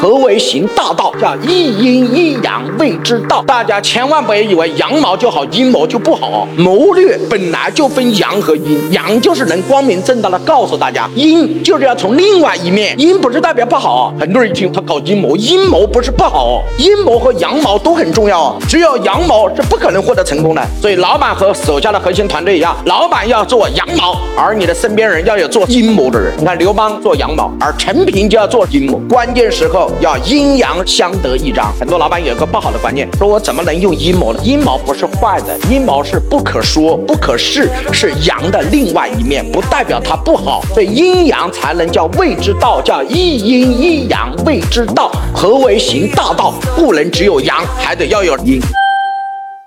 何为行大道？叫一阴一阳谓之道。大家千万不要以为阳毛就好，阴谋就不好。谋略本来就分阳和阴，阳就是能光明正大的告诉大家，阴就是要从另外一面。阴不是代表不好，很多人一听他搞阴谋，阴谋不是不好，阴谋和阳毛都很重要。只有阳毛是不可能获得成功的。所以老板和手下的核心团队一样，老板要做阳毛，而你的身边人要有做阴谋的人。你看刘邦做阳毛，而陈平就要做阴谋。关键时候要阴阳相得益彰。很多老板有一个不好的观念，说我怎么能用阴谋呢？阴谋不是坏的，阴谋是不可说、不可视，是阳的另外一面，不代表它不好。所以阴阳才能叫谓之道，叫一阴一阳谓之道。何为行大道？不能只有阳，还得要有阴。